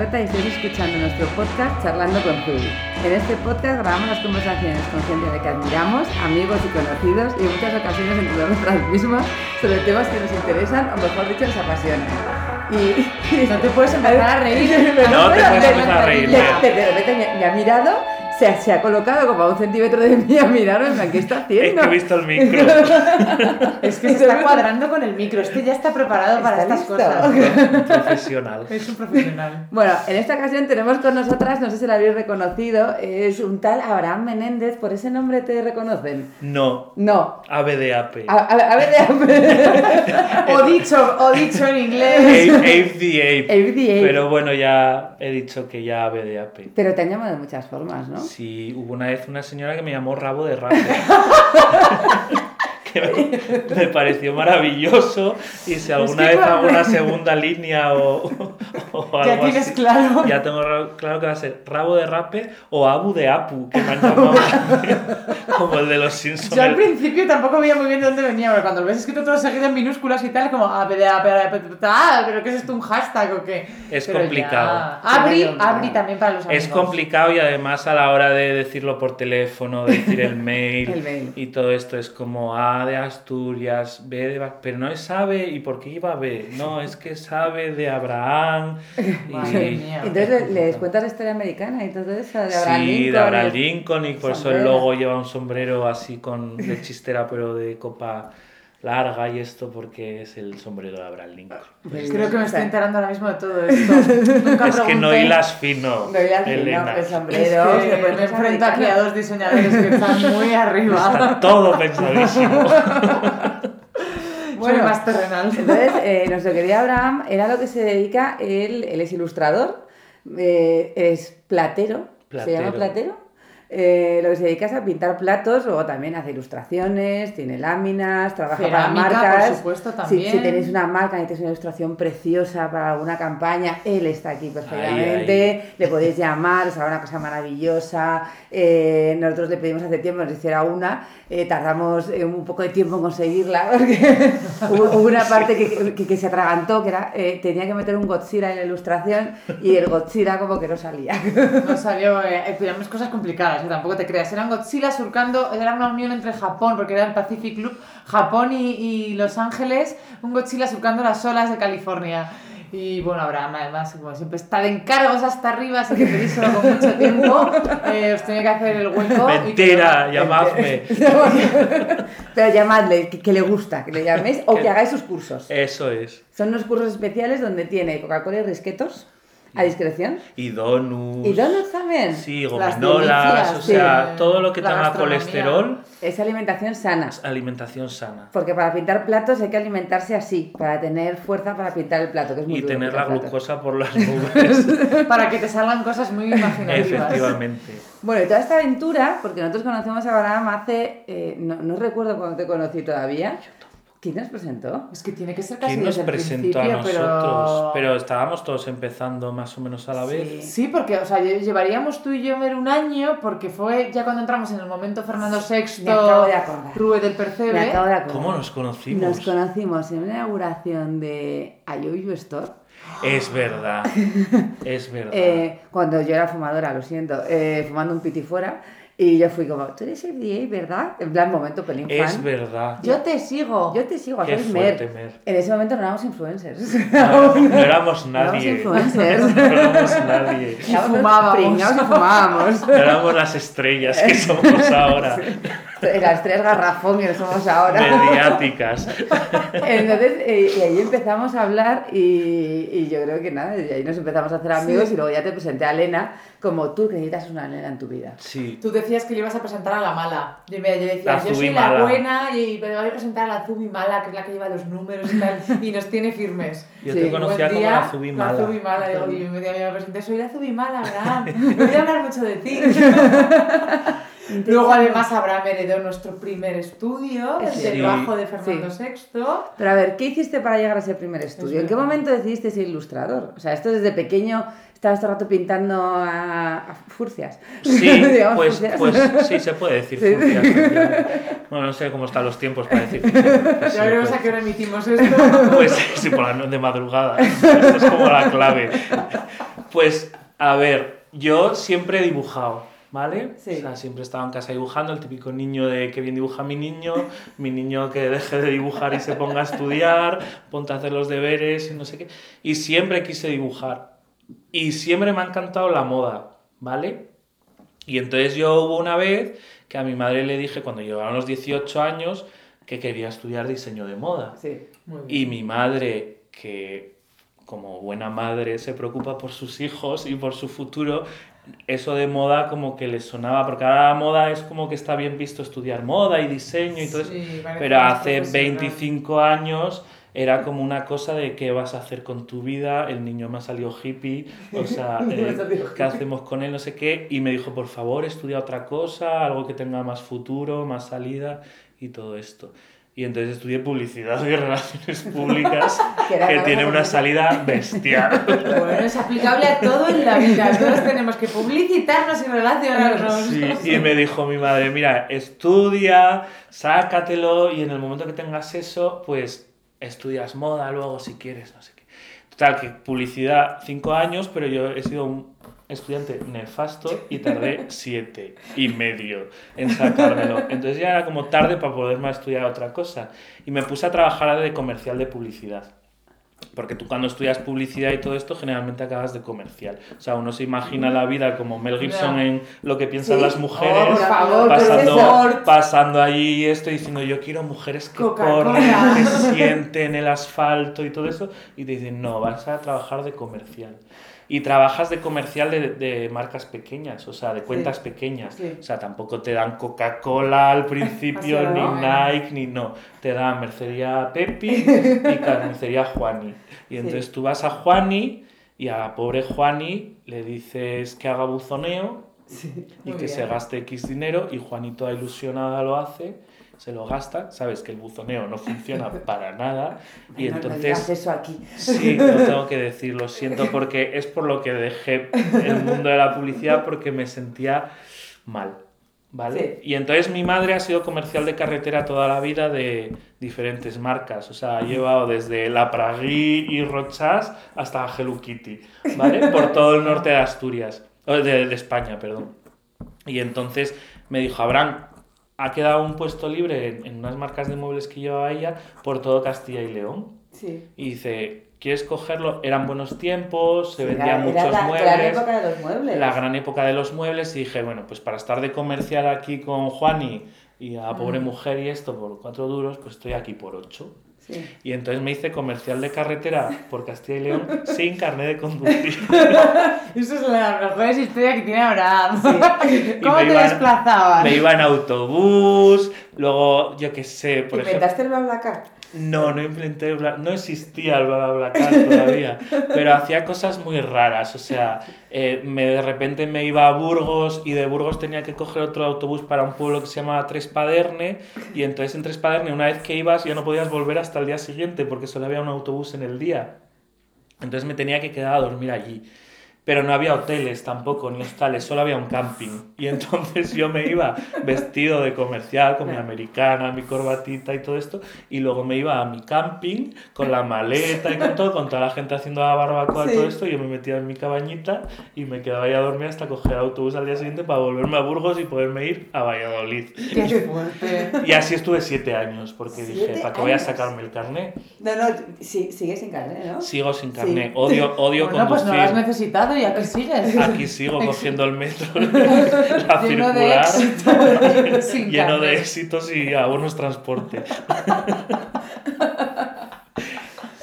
Y estáis escuchando nuestro podcast Charlando con Zul. En este podcast grabamos las conversaciones con gente de que admiramos, amigos y conocidos, y en muchas ocasiones entre nosotras mismas, sobre temas que nos interesan o mejor dicho nos apasionan. Y, No te puedes empezar a reír. No te puedes empezar a reír. De repente me, me ha mirado, se, se ha colocado como a un centímetro de mí a mirarme, en plan, ¿qué está Es haciendo? que he visto el micro. Es que se está cuadrando con el micro. Este ya está preparado para estas cosas. Profesional. Es un profesional. Bueno, en esta ocasión tenemos con nosotras, no sé si la habéis reconocido, es un tal Abraham Menéndez, ¿por ese nombre te reconocen? No. No. ABDAP. A, a- a ver, de- O dicho, o dicho en inglés. Ape, Ape the Ape. Ape the Ape. Pero bueno, ya he dicho que ya ABDAP. Pero te han llamado de muchas formas, ¿no? Sí, hubo una vez una señora que me llamó rabo de rape. que me, pareció maravilloso. Y si alguna que vez hago una segunda línea o, o Ya algo tienes así, claro. Ya tengo claro que va a ser rabo de rape o abu de apu, que me han llamado como el de los Simpsons. Yo al principio tampoco veía muy bien de dónde venía, pero cuando lo ves escrito todo seguido en minúsculas y tal, como ah, pe- ah, pe- pe- pe- ah, pero ¿qué es esto? ¿Un hashtag o qué? Es Pero complicado. Abri, abri también para los amigos. Es complicado y además a la hora de decirlo por teléfono, decir el mail, El mail. y todo esto es como A de Asturias, B de... Pero no es sabe, ¿y por qué iba B? No, es que sabe de Abraham. y- Madre mía. Entonces le- les cuentas la historia americana y todo eso, de Abraham Sí, Lincoln. de Abraham Lincoln y por eso el logo lleva un sombrero así con de chistera pero de copa larga y esto porque es el sombrero de Abraham Lincoln. Pues, Creo que me estoy enterando ahora mismo de todo esto. Nunca Es que no hilas fino, No hilas fino, el Es sombrero. que se me enfrento aquí a dos diseñadores que están muy arriba. Está todo pensadísimo. Soy más terrenal. Entonces, eh, nuestro querido Abraham era lo que se dedica, él, él es ilustrador, eh, es platero, se llama Platero. Eh, lo que se dedica es a pintar platos o también hace ilustraciones, tiene láminas, trabaja Cerámica, para marcas. por supuesto, Si- también. Si, tenéis una marca, necesitáis una ilustración preciosa para alguna campaña, él está aquí perfectamente. Le podéis llamar, os hará una cosa maravillosa. Eh, nosotros le pedimos hace tiempo que nos hiciera una, eh, tardamos un poco de tiempo en conseguirla, porque hubo, hubo una parte que, que- que se atragantó, que era, tenía que meter un Godzilla en la ilustración y el Godzilla como que no salía. No salió, pero cosas complicadas, eh, tampoco te creas. Eran Godzilla surcando, era una unión entre Japón, porque era el Pacific Club, Japón y, y Los Ángeles, un Godzilla surcando las olas de California. Y bueno, Abraham, además, como siempre, está de encargos hasta arriba, así que pedís solo con mucho tiempo. Eh, os tenía que hacer el hueco. y que- Mentira, llamadme. Pero llamadle, que, que le gusta, que le llaméis o que hagáis sus cursos. Eso es. Son unos cursos especiales donde tiene Coca-Cola y risquetos a discreción. Y donuts. ¿Y donuts también? Sí, Las gominolas, o sea, sí. todo lo que La tenga colesterol, Es alimentación sana. es alimentación sana. Porque para pintar platos hay que alimentarse así, para tener fuerza para pintar el plato, que es muy Y duro tener la glucosa por las nubes. Para que te salgan cosas muy imaginativas. Efectivamente. Bueno, y toda esta aventura, porque nosotros conocemos a Abraham hace, eh, no, no recuerdo cuando te conocí todavía. ¿Quién nos presentó? Es que tiene que ser casi ¿Quién nos desde el presentó a principio, nosotros? pero... Pero... estábamos todos empezando más o menos a la vez. Sí, porque, o sea, lle- llevaríamos tú y yo ver un año, porque fue ya cuando entramos en el momento Fernando VI, Me acabo de acordar. Rue del Me Percebe. acabo de acordar. ¿Cómo nos conocimos? Nos conocimos en una inauguración de Ayoyu Store. Es verdad. Es verdad. eh, cuando yo era fumadora, lo siento, eh, fumando un piti fuera. Y yo fui como, tú eres FDA, ¿verdad? En plan, momento pelín fan. es verdad. Yo te sigo. Yo te sigo, Qué soy fuerte, Mer. Mer. En ese momento no éramos influencers. No, no éramos No éramos nadie. influencers. No éramos nadie. Y fumábamos. Y fumábamos. No éramos las estrellas que somos ahora. Las tres garrafón que somos ahora. Mediáticas. Entonces, eh, y ahí empezamos a hablar y, y yo creo que nada, y ahí nos empezamos a hacer amigos Sí. y luego ya te presenté a Elena como tú que necesitas una Elena en tu vida. Sí. Tú decías que le ibas a presentar a la mala. Yo, mira, yo decía, La yo soy Zubi la mala. buena y me voy a presentar a la Zubi mala, que es la que lleva los números y tal, y nos tiene firmes. Yo Sí. te conocía Buen como día, la Zubi mala. La Zubi mala, digo, y día me presenté, soy la Zubi mala, Abraham. Voy a hablar mucho de ti. Luego además Abraham heredó nuestro primer estudio, el Sí. del bajo de Fernando VI. Pero a ver, ¿qué hiciste para llegar a ese primer estudio? ¿En qué momento decidiste ser ilustrador? O sea, esto desde pequeño estabas todo el rato pintando a, a furcias. Sí, Digamos, pues, furcias. pues sí, se puede decir Sí. furcias. Bueno, no sé cómo están los tiempos para decir furcias. Ya veremos a qué hora emitimos esto. Pues sí, por la no- de madrugada. Esto es como la clave. Pues, a ver, yo siempre he dibujado, ¿vale? Sí. O sea, siempre he estado en casa dibujando, el típico niño de que bien dibuja mi niño, mi niño que deje de dibujar y se ponga a estudiar, ponte a hacer los deberes y no sé qué. Y siempre quise dibujar. Y siempre me ha encantado la moda, ¿vale? Y entonces yo hubo una vez que a mi madre le dije cuando llevaba los 18 años que quería estudiar diseño de moda. Sí. Muy bien. Y mi madre, que como buena madre se preocupa por sus hijos y por su futuro, eso de moda como que le sonaba, porque ahora la moda es como que está bien visto estudiar moda y diseño y todo eso. Sí, Pero hace profesional. 25 años era como una cosa de qué vas a hacer con tu vida, el niño me ha salido hippie, o sea, eh, ¿qué hacemos con él? No sé qué. Y me dijo, por favor, estudia otra cosa, algo que tenga más futuro, más salida y todo esto. Y entonces estudié publicidad y relaciones públicas, Que tiene una salida bestial. Bueno, es aplicable a todo en la vida. Todos tenemos que publicitarnos y relacionarnos. Sí, y me dijo mi madre, mira, estudia, sácatelo y en el momento que tengas eso, pues estudias moda luego si quieres, no sé qué. Total, que publicidad cinco años, pero yo he sido un estudiante nefasto y tardé siete y medio en sacármelo. Entonces ya era como tarde para poderme estudiar otra cosa. Y me puse a trabajar de comercial de publicidad. Porque tú cuando estudias publicidad y todo esto, generalmente acabas de comercial. O sea, uno se imagina la vida como Mel Gibson en lo que piensan Sí. las Oh, mujeres, por favor, ¿qué es pasando, pasando allí esto y diciendo yo quiero mujeres que corren, que sienten el asfalto y todo eso. Y te dicen, no, vas a trabajar de comercial. Y trabajas de comercial de, de marcas pequeñas, o sea, de cuentas pequeñas. sí. O sea, tampoco te dan Coca-Cola al principio, Así ni no. Nike, ni no. Te dan mercería Pepi y carnicería Juani. Y entonces tú vas a Juani y a la pobre Juani le dices que haga buzoneo Sí. y que bien. se gaste X dinero y Juanito ilusionada lo hace, se lo gasta, sabes que el buzoneo no funciona para nada y No, no entonces... digas eso aquí. Sí, lo tengo que decir, lo siento, porque es por lo que dejé el mundo de la publicidad porque me sentía mal, ¿vale? Y entonces mi madre ha sido comercial de carretera toda la vida de diferentes marcas, o sea, ha llevado desde La Pragui y Rochas hasta Hello Kitty, ¿vale? Por todo el norte de Asturias, de, de España, perdón. Y entonces me dijo, Abraham, ha quedado un puesto libre en, en unas marcas de muebles que llevaba ella por todo Castilla y León. Sí. Y dice, ¿quieres cogerlo? Eran buenos tiempos, se Sí, vendían era- muchos era la muebles. gran época de los muebles. La gran época de los muebles. Y dije, bueno, pues para estar de comercial aquí con Juani y a la pobre mujer y esto por cuatro duros, pues estoy aquí por ocho. Sí. Y entonces me hice comercial de carretera por Castilla y León sin carnet de conducir. Eso es la mejor historia que tiene Abraham. Y ¿Cómo te iba- desplazabas? Me iba en autobús, luego, yo qué sé, por ejemplo... ¿Inventaste el BlaBlaCar? No, no implementé el no existía el BlaBlaCar todavía, pero hacía cosas muy raras, o sea, eh, me, de repente me iba a Burgos y de Burgos tenía que coger otro autobús para un pueblo que se llamaba Trespaderne y entonces en Trespaderne una vez que ibas ya no podías volver hasta el día siguiente porque solo había un autobús en el día. Entonces me tenía que quedar a dormir allí. Pero no había hoteles tampoco, ni hostales, solo había un camping. Y entonces yo me iba vestido de comercial, con mi americana, mi corbatita y todo esto, y luego me iba a mi camping con la maleta y con todo, con toda la gente haciendo la barbacoa y Sí. todo esto, y yo me metía en mi cabañita y me quedaba ahí a dormir hasta coger autobús al día siguiente para volverme a Burgos y poderme ir a Valladolid. Qué fuerte. Y así estuve siete años, porque dije, ¿Siete ¿para qué voy a sacarme el carnet? No, no, sí, sigue sin carnet, ¿no? Sigo sin Sí. carnet, odio, odio Bueno, pues no lo has conducir. necesitado y aquí sigues. Aquí sigo cogiendo el metro, la Lleno de circular, éxito. sin lleno de éxitos y abonos transporte.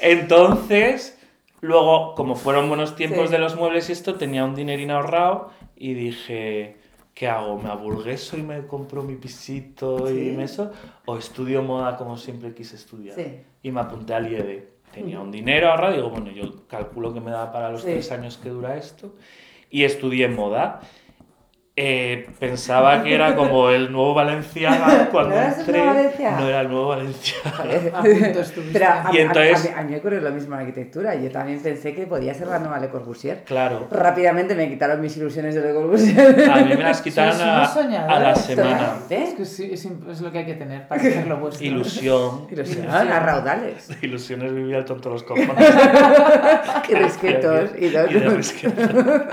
Entonces, luego, como fueron buenos tiempos Sí. de los muebles y esto, tenía un dinerín ahorrado y dije, ¿qué hago? ¿Me aburgueso y me compro mi pisito Sí. y me eso? ¿O estudio moda como siempre quise estudiar? Sí. Y me apunté al IED. Tenía un dinero ahorrado, digo, bueno, yo calculo que me da para los Sí. tres años que dura esto. Y estudié moda. Eh, pensaba que era como el nuevo Valenciaga cuando ¿No era el entré. nuevo Valenciaga? No era el nuevo Valenciaga. A. Pero Y entonces- a mí, a mí me ocurrió lo mismo en arquitectura. Yo también pensé que podía ser la nueva Le Corbusier. Claro. Rápidamente me quitaron mis ilusiones de Le Corbusier. A mí me las quitaron a, la semana. Totalmente. Es que sí, es, imp- es lo que hay que tener para hacer lo vuestro. Ilusión. Ilusión, a raudales. Ilusiones vivía el tonto de los cojones. Y risquetos. Y, Y de todo.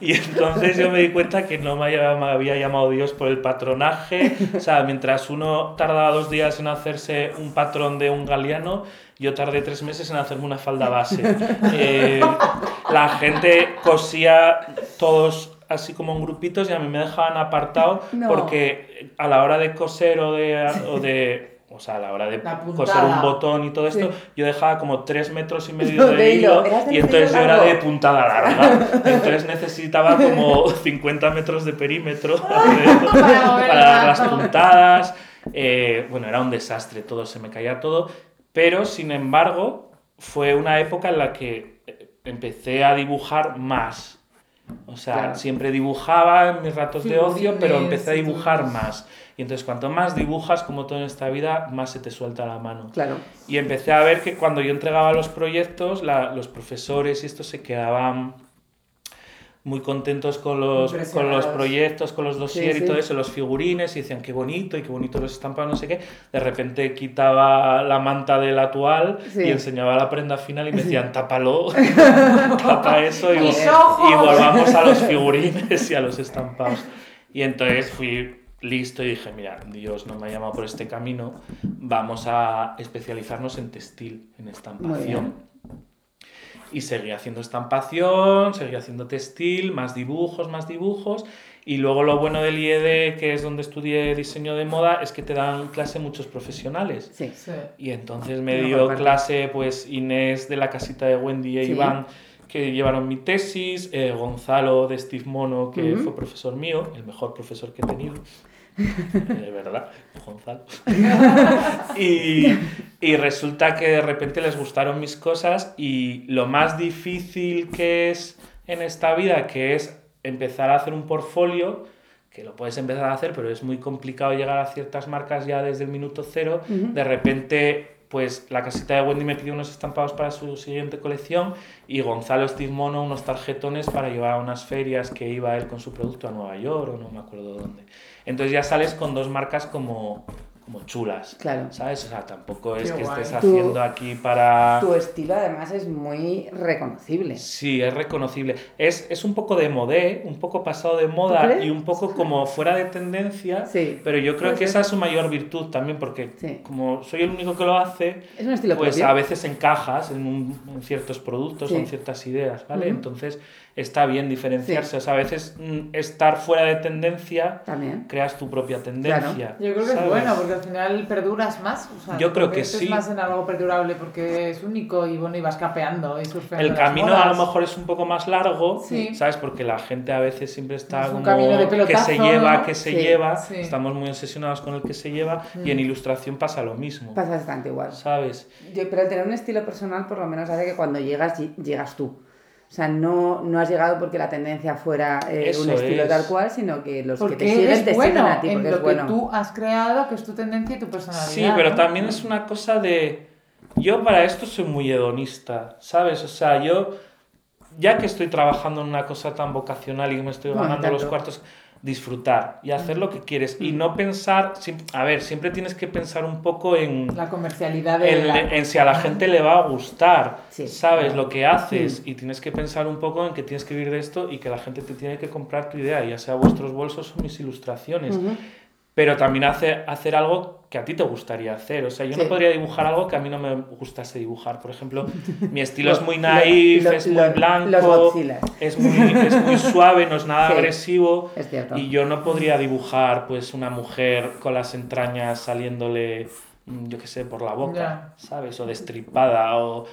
Y entonces yo me di cuenta que no me había, me había llamado Dios por el patronaje. O sea, mientras uno tardaba dos días en hacerse un patrón de un galeano, yo tardé tres meses en hacerme una falda base. Eh, la gente cosía todos así como en grupitos y a mí me dejaban apartado No. porque a la hora de coser o de... O de o sea, a la hora de La coser un botón y todo esto, Sí. yo dejaba como tres metros y medio De de, hilo. y entonces yo era de puntada larga. Entonces necesitaba como 50 metros de perímetro Para el para dar las puntadas. Eh, bueno, era un desastre todo, se me caía todo. Pero, sin embargo, fue una época en la que eh, empecé a dibujar más. O sea, Claro. siempre dibujaba en mis ratos de ocio, pero empecé a dibujar más. Y entonces, cuanto más dibujas, como todo en esta vida, más se te suelta la mano. Claro. Y empecé a ver que cuando yo entregaba los proyectos, la- los profesores y esto se quedaban muy contentos con los, con los proyectos, con los dossiers Sí, y todo eso, los figurines, y decían qué bonito y qué bonito los estampados, no sé qué. De repente quitaba la manta del actual Sí. y enseñaba la prenda final y me decían tápalo, tapa eso y, y volvamos a los figurines y a los estampados. Y entonces fui listo y dije, mira, Dios no me ha llamado por este camino, vamos a especializarnos en textil, en estampación. Y seguí haciendo estampación, seguí haciendo textil, más dibujos, más dibujos. Y luego lo bueno del IED, que es donde estudié diseño de moda, es que te dan clase muchos profesionales. Sí. Sí. Y entonces me Mejor dio clase pues Inés de la casita de Wendy e Sí. Iván, que llevaron mi tesis, eh, Gonzalo de Steve Mono, que Ujú. fue profesor mío, el mejor profesor que he tenido. De verdad, Gonzalo. y, y resulta que de repente les gustaron mis cosas y lo más difícil que es en esta vida, que es empezar a hacer un portfolio, que lo puedes empezar a hacer, pero es muy complicado llegar a ciertas marcas ya desde el minuto cero. De repente, pues la casita de Wendy me pidió unos estampados para su siguiente colección y Gonzalo Steve Mono unos tarjetones para llevar a unas ferias que iba él con su producto a Nueva York o no me acuerdo dónde. Entonces ya sales con dos marcas como, como chulas. Claro. ¿Sabes? O sea, tampoco es Qué que guay. estés haciendo aquí para... Tu estilo además es muy reconocible. Sí, es reconocible. Es, es un poco de modé, un poco pasado de moda y un poco como fuera de tendencia, Sí. pero yo creo que esa es su mayor virtud también, porque Sí. como soy el único que lo hace, Es un estilo pues propio. a veces encajas en, un- en ciertos productos Sí. en ciertas ideas, ¿vale? Ujú. Entonces está bien diferenciarse. O sea, a veces mm, estar fuera de tendencia, También. creas tu propia tendencia. Yo creo que ¿sabes? es bueno, porque al final perduras más. O sea, Yo creo que sí. más en algo perdurable porque es único y bueno, y vas capeando y surfeando El camino modas. a lo mejor es un poco más largo, Sí. ¿sabes? Porque la gente a veces siempre está Es un como camino de que se lleva, ¿no? que se Sí, lleva. sí. Estamos muy obsesionados con el que se lleva y en ilustración pasa lo mismo, Pasa bastante igual. ¿sabes? Yo, pero tener un estilo personal por lo menos hace que cuando llegas, ll- llegas tú. O sea, no, no has llegado porque la tendencia fuera eh, un estilo es. tal cual, sino que los Porque que te siguen te bueno siguen a ti en porque lo es bueno. que tú has creado, que es tu tendencia y tu personalidad. Sí, pero ¿no? también es una cosa de... Yo para esto soy muy hedonista, ¿sabes? O sea, yo, ya que estoy trabajando en una cosa tan vocacional y que me estoy No, ganando los cuartos, disfrutar y hacer lo que quieres y no pensar... A ver, siempre tienes que pensar un poco en... La comercialidad de en, la- en si a la gente le va a gustar, Sí. sabes lo que haces y tienes que pensar un poco en que tienes que vivir de esto y que la gente te tiene que comprar tu idea, ya sea vuestros bolsos o mis ilustraciones. Pero también hace, hacer algo que a ti te gustaría hacer. O sea, yo Sí. no podría dibujar algo que a mí no me gustase dibujar. Por ejemplo, mi estilo Lo- es muy naif, lo- es lo- muy blanco, es muy, es muy suave, no es nada Sí. agresivo. Es cierto. Y yo no podría dibujar pues una mujer con las entrañas saliéndole, mm, yo qué sé, por la boca. ¿sabes? O destripada, o,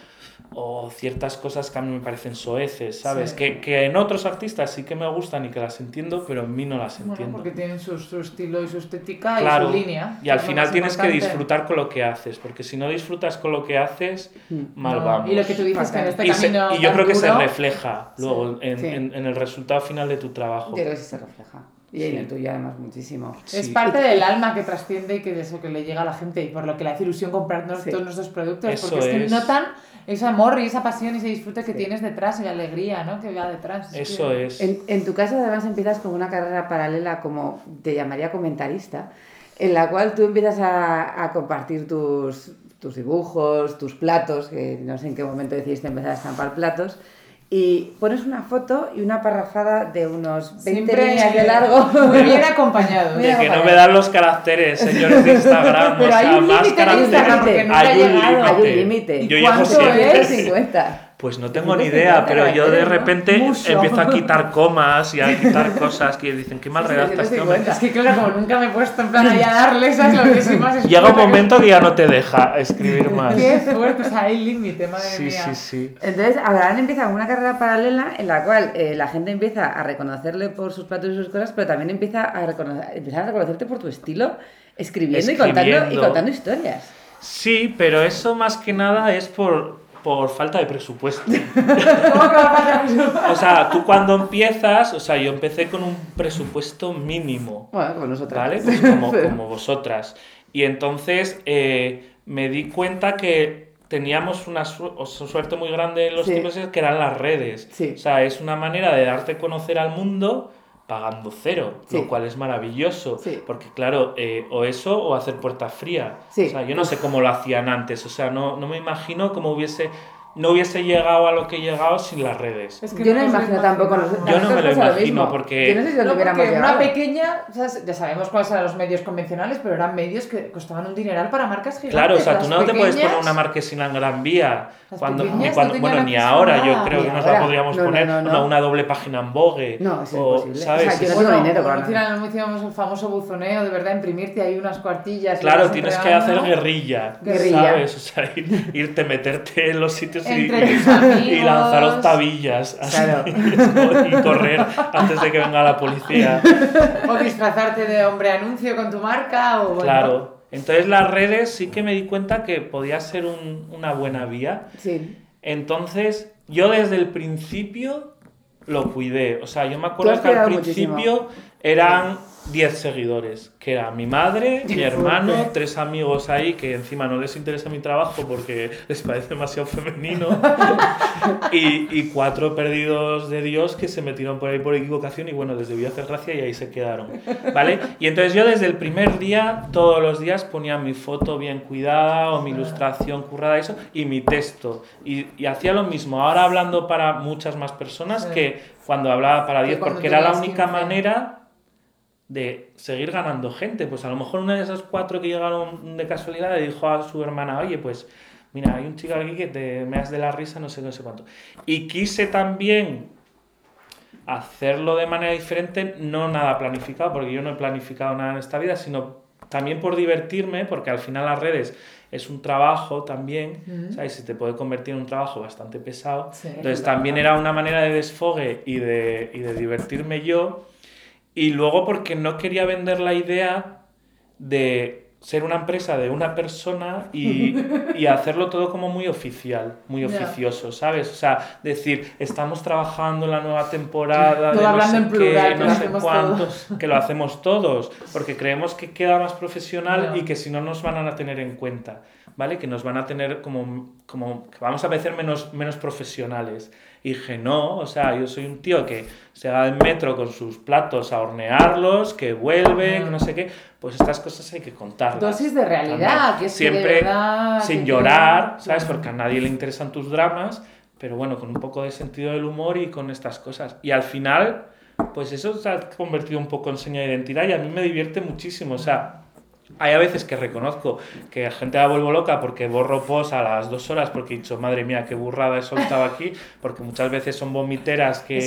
o ciertas cosas que a mí me parecen soeces, ¿sabes? Sí. Que, que en otros artistas sí que me gustan y que las entiendo, pero en mí no las Bueno, entiendo. porque tienen su, su estilo y su estética Claro, y su línea. y al que final tienes que importante. disfrutar con lo que haces, porque si no disfrutas con lo que haces, Mm. mal No, vamos. Y lo que tú dices que en este Y se- camino. y yo creo que se duro- refleja luego en, Sí. en- en el resultado final de tu trabajo. Yo creo que sí se refleja. Y en el tuyo además muchísimo. Es Sí. parte del alma que trasciende y que de eso que le llega a la gente y por lo que le hace ilusión comprarnos Sí. todos nuestros productos. Eso porque es que notan ese amor y esa pasión y ese disfrute que tienes detrás y la alegría, ¿no? Que va detrás. Es Eso que- es. En, en tu caso además empiezas con una carrera paralela como te llamaría comentarista, en la cual tú empiezas a, a compartir tus, tus dibujos, tus platos, que no sé en qué momento decidiste empezar a estampar platos, y pones una foto y una parrafada de unos 20 Siempre líneas de largo. Muy bien acompañado. De que no me dan los caracteres, señores de Instagram. Pero o hay sea, un más límite en caracteres. Instagram porque nunca hay ha un llegado. límite. Hay un límite. Yo ¿Y cuánto siempre. es? 150. Pues no tengo ni 150 idea, pero yo de repente Mucho. empiezo a quitar comas y a quitar cosas que dicen, qué mal Sí, sí, redactas 150. hombre. Es que claro, como nunca me he puesto en plan ahí a darle esas lo que sí más Llega un momento que ya no te deja escribir más. Qué fuerte, o sea, hay límite, madre Sí, mía. sí, sí. Entonces, Abraham empieza una carrera paralela en la cual eh, la gente empieza a reconocerle por sus platos y sus cosas, pero también empieza a, reconocer, empieza a reconocerte por tu estilo, escribiendo, Y, contando, y Escribiendo. contando historias. Sí, pero eso más que nada es por, por falta de presupuesto. O sea, tú cuando empiezas, o sea, yo empecé con un presupuesto mínimo. Bueno, como nosotros. ¿Vale? Pues como, como vosotras. Y entonces eh, me di cuenta que teníamos una su- suerte muy grande en los Sí. tiempos que eran las redes. Sí. O sea, es una manera de darte a conocer al mundo pagando cero, Sí. lo cual es maravilloso. Sí. Porque claro, eh, o eso o hacer puerta fría. Sí. O sea, yo no sé cómo lo hacían antes. O sea, no, no me imagino cómo hubiese... No hubiese llegado a lo que he llegado sin las redes. Es que Yo no me imagino tampoco. Yo no me lo imagino, porque- Yo no sé si No, lo hubiéramos porque una llegado. pequeña, o sea, ya sabemos cuáles eran los medios convencionales, pero eran medios que costaban un dineral para marcas gigantes. Claro, o sea, tú no te puedes poner pequeñas- una marquesina en Gran Vía. Cuando, pequeñas ni no cuando- tenían bueno, ni ahora, yo nada. creo que nos la podríamos No, no, poner no, no. Una, una doble página en Vogue. No, es o, imposible. ¿sabes? O sea, yo no Bueno, dinero para como hicimos el famoso buzoneo, de verdad, imprimirte ahí unas cuartillas. y Claro, tienes que hacer guerrilla, Guerrilla. ¿sabes? O sea, ir- irte, meterte en los sitios y, Entre tus y amigos. lanzar octavillas así, Claro. y correr antes de que venga la policía. O disfrazarte de hombre anuncio con tu marca, o bueno. Claro. Entonces las redes sí que me di cuenta que podía ser un- una buena vía. Sí. Entonces, yo desde el principio lo cuidé. O sea, yo me acuerdo que al muchísimo. principio eran 10 seguidores, que era mi madre, mi hermano, tres amigos ahí que encima no les interesa mi trabajo porque les parece demasiado femenino, y, y cuatro perdidos de Dios que se metieron por ahí por equivocación y bueno, les debió hacer gracia y ahí se quedaron, ¿vale? Y entonces yo desde el primer día, todos los días ponía mi foto bien cuidada o mi ilustración currada eso, y mi texto. Y, y hacía lo mismo, ahora hablando para muchas más personas que cuando hablaba para Que 10, cuando porque era la única 15. manera de seguir ganando gente. Pues a lo mejor una de esas cuatro que llegaron de casualidad le dijo a su hermana, oye, pues mira, hay un chico aquí que te me has de la risa, no sé, no sé cuánto. Y quise también hacerlo de manera diferente, no nada planificado, porque yo no he planificado nada en esta vida, sino también por divertirme, porque al final las redes es un trabajo también, Ujú. ¿sabes? Se te puede convertir en un trabajo bastante pesado. Sí. Entonces también era una manera de desfogue y de, y de divertirme yo. Y luego porque no quería vender la idea de ser una empresa de una persona y, y hacerlo todo como muy oficial, muy oficioso, ¿sabes? O sea, decir, estamos trabajando en la nueva temporada, Todo de no sé en plural, qué, que no sé cuántos, que lo hacemos todos, porque creemos que queda más profesional y que si no nos van a tener en cuenta, ¿vale? Que nos van a tener como, como que vamos a parecer menos, menos profesionales. Y dije, no, o sea, yo soy un tío que se va en metro con sus platos a hornearlos, que vuelve, que no sé qué, pues estas cosas hay que contarlas. Dosis de realidad, que es que de Siempre verdad sin que llorar, queda- ¿sabes? Porque a nadie le interesan tus dramas, pero bueno, con un poco de sentido del humor y con estas cosas. Y al final, pues eso se ha convertido un poco en seña de identidad y a mí me divierte muchísimo, o sea... Hay a veces que reconozco que la gente la vuelvo loca porque borro post a las dos horas porque he dicho, madre mía, qué burrada he soltado aquí, porque muchas veces son vomiteras que,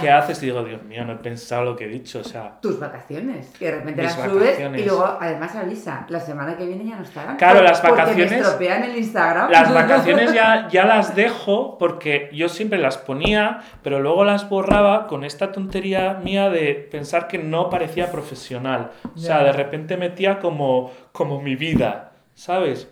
que haces y digo, Dios mío, no he pensado lo que he dicho, o sea... Tus vacaciones. Que de repente las subes y luego además avisa. La semana que viene ya no estarán. Claro, las vacaciones- me estropean el Instagram. Las vacaciones ya, ya las dejo porque yo siempre las ponía, pero luego las borraba con esta tontería mía de pensar que no parecía profesional. O sea, Ya. de repente metía como, como mi vida, ¿sabes?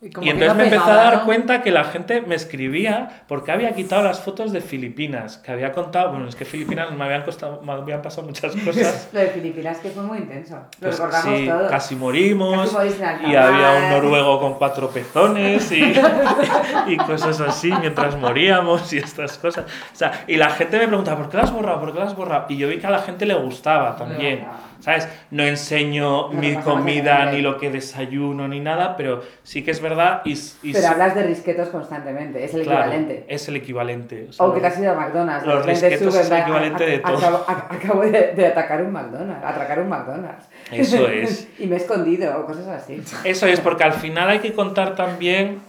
Y que entonces no me empecé a dar ¿no? cuenta que la gente me escribía porque había quitado las fotos de Filipinas, que había contado, bueno, es que Filipinas me habían, costado, me habían pasado muchas cosas. Lo de Filipinas que fue muy intenso. Lo Pues recordamos sí, todos. casi morimos, Casi y había un noruego con cuatro pezones y, y cosas así mientras moríamos y estas cosas. O sea, y la gente me preguntaba, ¿por qué lo has borrado? ¿Por qué lo has borrado? Y yo vi que a la gente le gustaba también. gustaba. ¿Sabes? No enseño No mi comida ni lo que desayuno ni nada, pero sí que es verdad y, y Pero sí- hablas de risquetos constantemente, es el Claro, equivalente. Es el equivalente. o sea, O que te has ido a McDonald's. Los risquetos es el a- equivalente de todo. Acabo, a- acabo de, de atacar un McDonald's, atracar un McDonald's. Eso es. y me he escondido o cosas así. Eso es, porque al final hay que contar también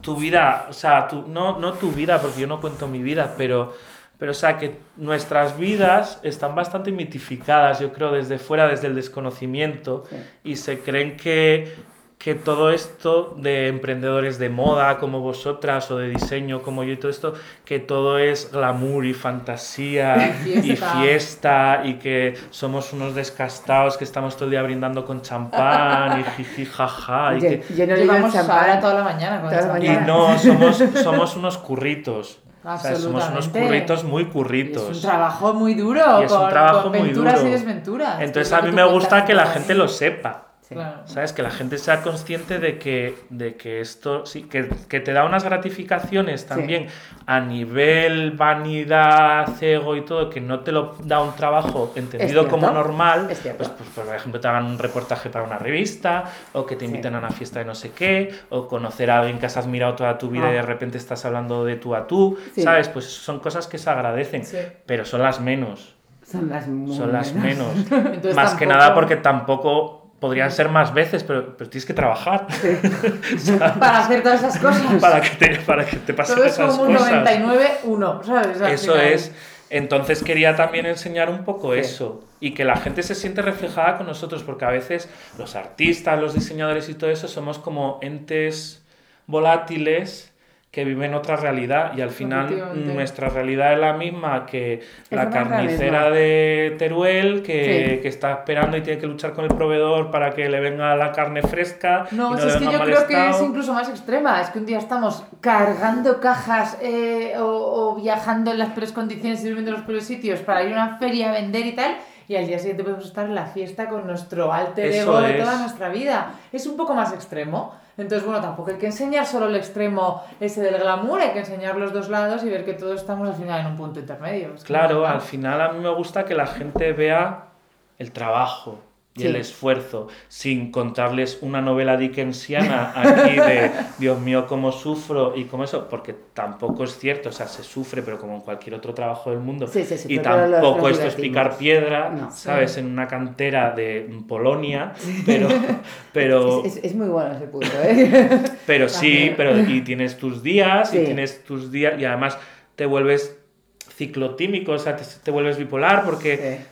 tu vida, o sea, tu, no, no tu vida, porque yo no cuento mi vida, pero, pero o sea, que nuestras vidas están bastante mitificadas, yo creo, desde fuera, desde el desconocimiento, Sí. y se creen que, que todo esto de emprendedores de moda como vosotras o de diseño como yo y todo esto, que todo es glamour y fantasía Y y fiesta. fiesta y que somos unos descastados que estamos todo el día brindando con champán y jiji jaja y, Yo, que, yo no champán. toda la mañana con Toda la el y mañana. no, somos, somos unos curritos. O sea, somos unos Absolutamente. curritos muy Es un curritos. trabajo muy duro, Y es un con, trabajo con muy venturas duro. y desventuras. Entonces a mí me gusta que la gente lo sepa. Sí. Claro. ¿Sabes? Que la gente sea consciente de que, de que esto, sí, que, que te da unas gratificaciones también a nivel vanidad, ego y todo, que no te lo da un trabajo entendido como normal. es. Pues, pues, por ejemplo, te hagan un reportaje para una revista, o que te inviten a una fiesta de no sé qué, o conocer a alguien que has admirado toda tu vida y de Ah. repente estás hablando de tú a tú. ¿Sabes? Pues son cosas que se agradecen, pero son las menos. Son las Son las menos. menos. Entonces Más que nada porque tampoco podrían ser más veces, pero, pero tienes que trabajar Para hacer todas esas cosas. para que te, para que te pasen Todo es esas como un cosas. 99-1, ¿sabes? Al Eso final. es. Entonces quería también enseñar un poco Sí. eso y que la gente se siente reflejada con nosotros, porque a veces los artistas, los diseñadores y todo eso somos como entes volátiles que viven otra realidad y al final nuestra realidad es la misma que la carnicera de Teruel que, Sí. que está esperando y tiene que luchar con el proveedor para que le venga la carne fresca y No, no si le es que yo creo que es incluso más extrema. Es que un día estamos cargando cajas eh, o, o viajando en las peores condiciones y durmiendo en los peores sitios para ir a una feria a vender y tal. Y al día siguiente podemos estar en la fiesta con nuestro alter ego de toda nuestra vida. Es un poco más extremo. Entonces, bueno, tampoco hay que enseñar solo el extremo ese del glamour, hay que enseñar los dos lados y ver que todos estamos al final en un punto intermedio. Es que Claro, no- al final a mí me gusta que la gente vea el trabajo y Sí. el esfuerzo, sin contarles una novela dickensiana aquí de Dios mío, cómo sufro y cómo eso, porque tampoco es cierto, o sea, se sufre, pero como en cualquier otro trabajo del mundo. Sí, y tampoco esto es picar piedra, No. ¿sabes? En una cantera de Polonia, pero, pero, Es, es- es muy bueno ese punto, ¿eh? pero sí, pero y tienes tus días y tienes tus días y además te vuelves ciclotímico, o sea, te, te vuelves bipolar porque Sí.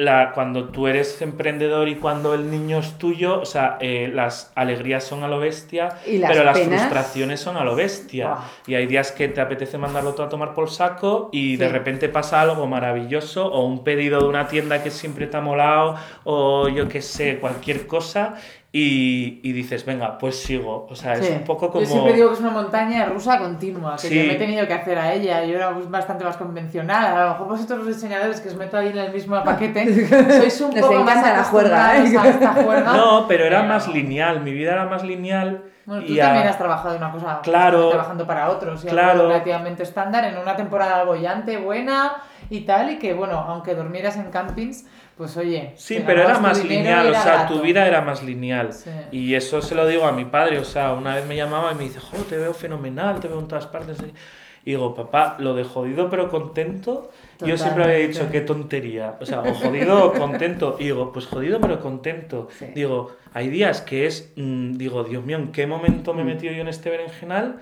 La, cuando tú eres emprendedor y cuando el niño es tuyo, o sea, eh, las alegrías son a lo bestia, Y las pero las frustraciones son a lo bestia. Y hay días que te apetece mandarlo todo a tomar por saco y de repente pasa algo maravilloso o un pedido de una tienda que siempre te ha molado o yo qué sé, cualquier cosa y, y dices, venga, pues sigo. O sea, es Sí. un poco como... Yo siempre digo que es una montaña rusa continua, que Sí. yo me he tenido que hacer a ella. Yo era bastante más convencional. A lo mejor vosotros los diseñadores que os meto ahí en el mismo paquete, sois un Nos poco más encanta la juerga, ¿eh? a esta juerga. No, pero era Pero- más lineal, mi vida era más lineal. Bueno, tú y a- también has trabajado en una cosa, Claro. trabajando para otros, y algo Claro. relativamente estándar, en una temporada bollante, buena y tal, y que bueno, aunque durmieras en campings, pues oye. Sí, pero era más lineal, o sea, tu vida era más lineal. Sí. Y eso se lo digo a mi padre, o sea, una vez me llamaba y me dice, jo, te veo fenomenal, te veo en todas partes. Y digo, papá, lo de jodido pero contento, yo siempre había dicho, qué tontería. O sea, o jodido o contento. Y digo, pues jodido pero contento. Sí. Digo, hay días que es, mm, digo, Dios mío, ¿en qué momento Mm. me he metido yo en este berenjenal?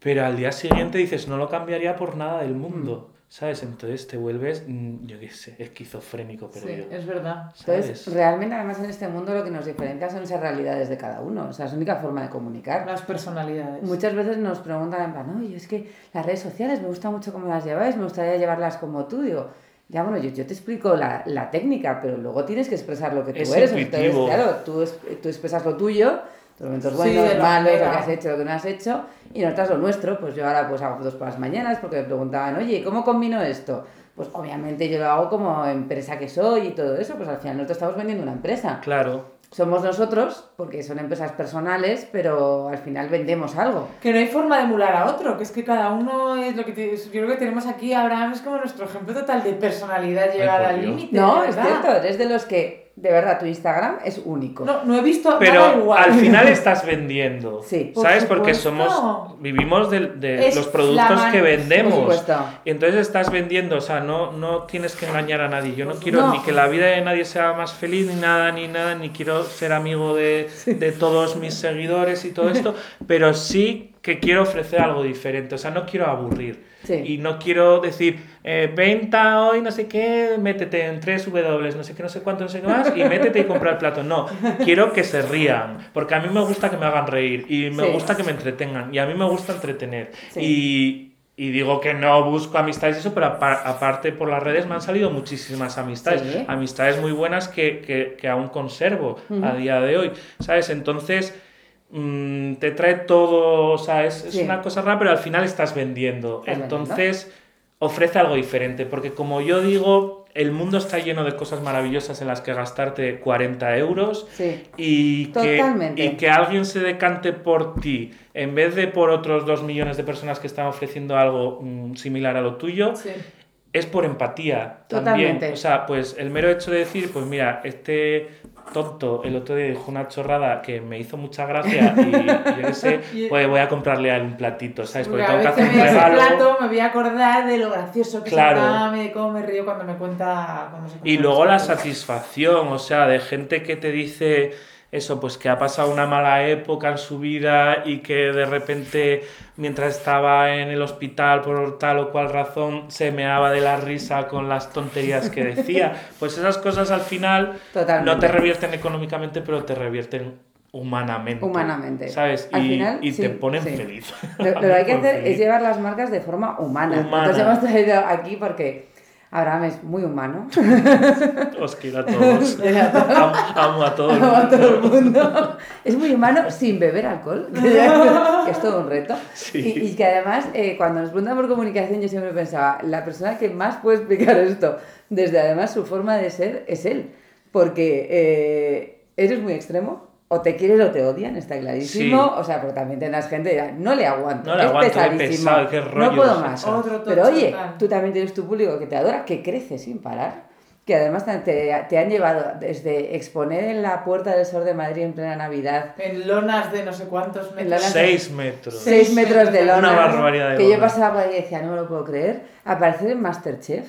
Pero al día siguiente dices, no lo cambiaría por nada del mundo. ¿Sabes? Entonces te vuelves, mm, yo qué sé, esquizofrénico, pero Sí, es verdad. Entonces, ¿sabes? realmente, además, en este mundo lo que nos diferencia son esas realidades de cada uno. O sea, es la única forma de comunicar. Las personalidades. Muchas veces nos preguntan en plan, oye, es que las redes sociales me gusta mucho cómo las lleváis, me gustaría llevarlas como tú. Digo, ya bueno, yo, yo te explico la, la técnica, pero luego tienes que expresar lo que tú Es eres. intuitivo. Entonces, claro, tú, tú expresas lo tuyo Sí, buenos, malos, lo que has hecho, lo que no has hecho. Y nosotros lo nuestro, pues yo ahora pues hago fotos por las mañanas porque me preguntaban, oye, ¿cómo combino esto? Pues obviamente yo lo hago como empresa que soy y todo eso, pues al final nosotros estamos vendiendo una empresa. Claro. Somos nosotros, porque son empresas personales, pero al final vendemos algo. Que no hay forma de emular a otro, que es que cada uno es lo que te- yo creo que tenemos aquí, Abraham es como nuestro ejemplo total de personalidad llegar al límite. No, es cierto, eres de los que, de verdad, tu Instagram es único. No, no he visto nada Pero igual. al final estás vendiendo. Sí. Por ¿Sabes? Porque somos. Vivimos de, de los productos que Por vendemos. supuesto. Y entonces estás vendiendo, o sea, no, no tienes que engañar a nadie. Yo no quiero No. ni que la vida de nadie sea más feliz, ni nada, ni nada, ni quiero ser amigo de, de todos mis seguidores y todo esto, pero sí que quiero ofrecer algo diferente, o sea, no quiero aburrir. Sí. Y no quiero decir, eh, venta hoy, no sé qué, métete en tres W, no sé qué, no sé cuánto, no sé qué más, y métete y compra el plato. No, quiero que se rían, porque a mí me gusta que me hagan reír y me Sí. gusta que me entretengan y a mí me gusta entretener. Sí. Y, y digo que no busco amistades y eso, pero apa- aparte por las redes me han salido muchísimas amistades. Sí. Amistades muy buenas que, que, que aún conservo a día de hoy, ¿sabes? Entonces mm, te trae todo, o sea, es, es Sí. una cosa rara, pero al final estás vendiendo. Estás vendiendo. Entonces ofrece algo diferente, porque como yo digo, el mundo está lleno de cosas maravillosas en las que gastarte 40 euros Sí. y que, y que alguien se decante por ti en vez de por otros dos millones de personas que están ofreciendo algo mm, similar a lo tuyo, Sí. es por empatía Totalmente. también. O sea, pues el mero hecho de decir, pues mira, este tonto el otro día dijo una chorrada que me hizo mucha gracia y, y yo qué sé, pues voy a comprarle a él un platito, ¿sabes? Porque tengo que hacer un regalo. plato, me voy a acordar de lo gracioso que Claro. es de cómo me río cuando me cuenta cómo se Y luego la satisfacción, o sea, de gente que te dice eso, pues que ha pasado una mala época en su vida y que de repente, mientras estaba en el hospital por tal o cual razón, se meaba de la risa con las tonterías que decía. Pues esas cosas al final Totalmente. no te revierten económicamente, pero te revierten humanamente. Humanamente. ¿Sabes? Al y final, y sí, te ponen sí. feliz. Lo, lo que hay que hacer es llevar las marcas de forma humana. Humana. Entonces hemos traído aquí porque Abraham es muy humano. Os quiero a todos. amo, amo a todo el a mundo. todo el mundo. Es muy humano sin beber alcohol, que ya- que es todo un reto. Sí. Y, y que además, eh, cuando nos preguntan por comunicación, yo siempre pensaba, la persona que más puede explicar esto, desde además su forma de ser, es él. Porque eh, eres muy extremo. O te quieren o te odian, está clarísimo. Sí. O sea, porque también tendrás gente que dirá, no le aguanto. No le es aguanto, pesadísimo, pesado, qué rollo no puedo más. Pero oye, tú también tienes tu público que te adora, que crece sin parar. Que además te, te- han llevado desde exponer en la Puerta del Sol de Madrid en plena Navidad En lonas de no sé cuántos En metros. lonas- Seis metros. seis metros de metros. lona. Una barbaridad de Que yo pasaba por ahí y decía, no me lo puedo creer. Aparecer en Masterchef,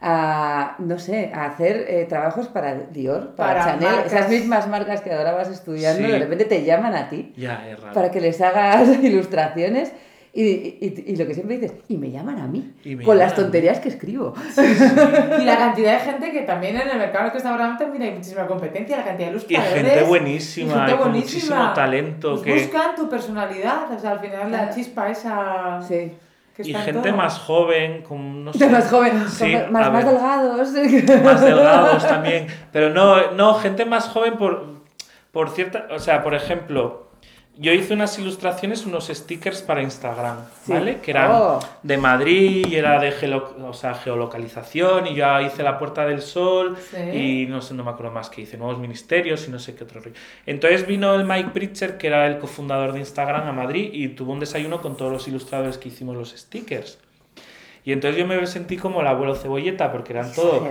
a, no sé, a hacer eh, trabajos para Dior, para, Para Chanel, marcas. esas mismas marcas que adorabas estudiando, Sí. de repente te llaman a ti Ya, es raro. para que les hagas ilustraciones. Y, y- y lo que siempre dices, y me llaman a mí, Y me con las tonterías que escribo. Y la cantidad de gente que también en el mercado que está ahora también hay muchísima competencia, la cantidad de Y ilustradores. gente buenísima, y gente y con buenísima. muchísimo talento. Pues que... Buscan tu personalidad, o sea, al final la Claro. chispa esa Sí. Que Y gente más joven, con no sé, De más jóvenes, Sí, más, a más ver. delgados. más delgados también. Pero no, no, gente más joven por, por cierta. O sea, por ejemplo, yo hice unas ilustraciones, unos stickers para Instagram, Sí. ¿vale? Que eran Oh. de Madrid y era de gelo- o sea, geolocalización y yo hice la Puerta del Sol Sí. y no sé, no me acuerdo más que hice, nuevos ministerios y no sé qué otro. Entonces vino el Mike Pritcher, que era el cofundador de Instagram, a Madrid y tuvo un desayuno con todos los ilustradores que hicimos los stickers. Y entonces yo me sentí como el abuelo cebolleta, porque eran todos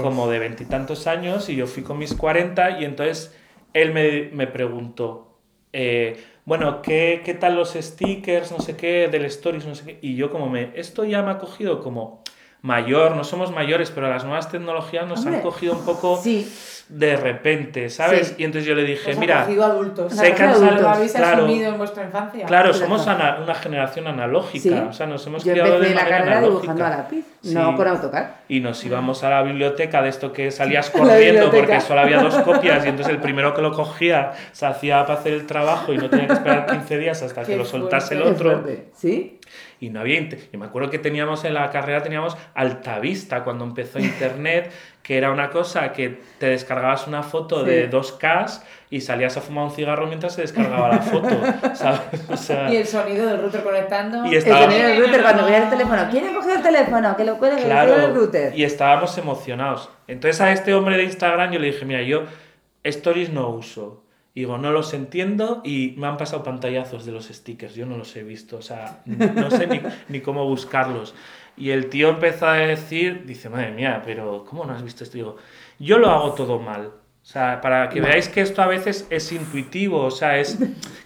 como de veintitantos años y yo fui con mis 40 y entonces él me, me preguntó, eh, bueno, ¿qué, ¿qué tal los stickers, no sé qué, del stories, no sé qué? Y yo como me, esto ya me ha cogido como mayor, no somos mayores, pero las nuevas tecnologías nos Hombre, han cogido un poco Sí, de repente, ¿sabes? Sí. Y entonces yo le dije, Os ha mira, adultos. Lo habéis claro, asumido en vuestra infancia. claro, somos ana- una generación analógica, Sí. o sea, nos hemos yo criado de la manera carrera analógica. dibujando a lápiz, Sí. no con AutoCAD. Y nos íbamos a la biblioteca de esto que salías corriendo porque solo había dos copias y entonces el primero que lo cogía se hacía para hacer el trabajo y no tenía que esperar 15 días hasta que lo soltase el fuerte. Otro. ¿Sí? Y no había... inte- Y me acuerdo que teníamos en la carrera, teníamos Altavista cuando empezó Internet, que era una cosa que te descargabas una foto Sí. de 2K y salías a fumar un cigarro mientras se descargaba la foto, ¿sabes? O sea, Y el sonido del router conectando. Y El sonido del router cuando veía el teléfono. ¿Quién ha cogido el teléfono? Que lo cuelgue, que lo cuelgue el router. y estábamos emocionados. Entonces a este hombre de Instagram yo le dije, mira, yo stories no uso. Y digo, no los entiendo y me han pasado pantallazos de los stickers, yo no los he visto, o sea, no sé ni, ni cómo buscarlos. Y el tío empezó a decir, dice, madre mía, pero ¿cómo no has visto esto? Digo, yo lo hago todo mal. O sea, para que veáis que esto a veces es intuitivo, o sea, es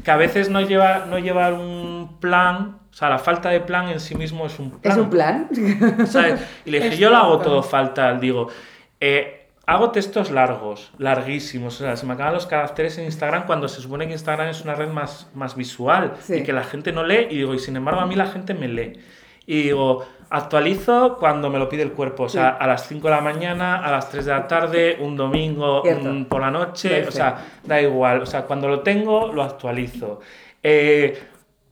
que a veces no lleva, no llevar un plan, o sea, la falta de plan en sí mismo es un plan. ¿Es un plan? ¿sabes? Y le dije, yo lo hago todo fatal. Digo, eh, hago textos largos, larguísimos. O sea, se me acaban los caracteres en Instagram cuando se supone que Instagram es una red más, más visual Sí. y que la gente no lee. Y digo, y sin embargo, a mí la gente me lee. Y digo, actualizo cuando me lo pide el cuerpo. O sea, a las 5 de la mañana, a las 3 de la tarde, un domingo por la noche. O sea, da igual. O sea, cuando lo tengo, lo actualizo. Eh,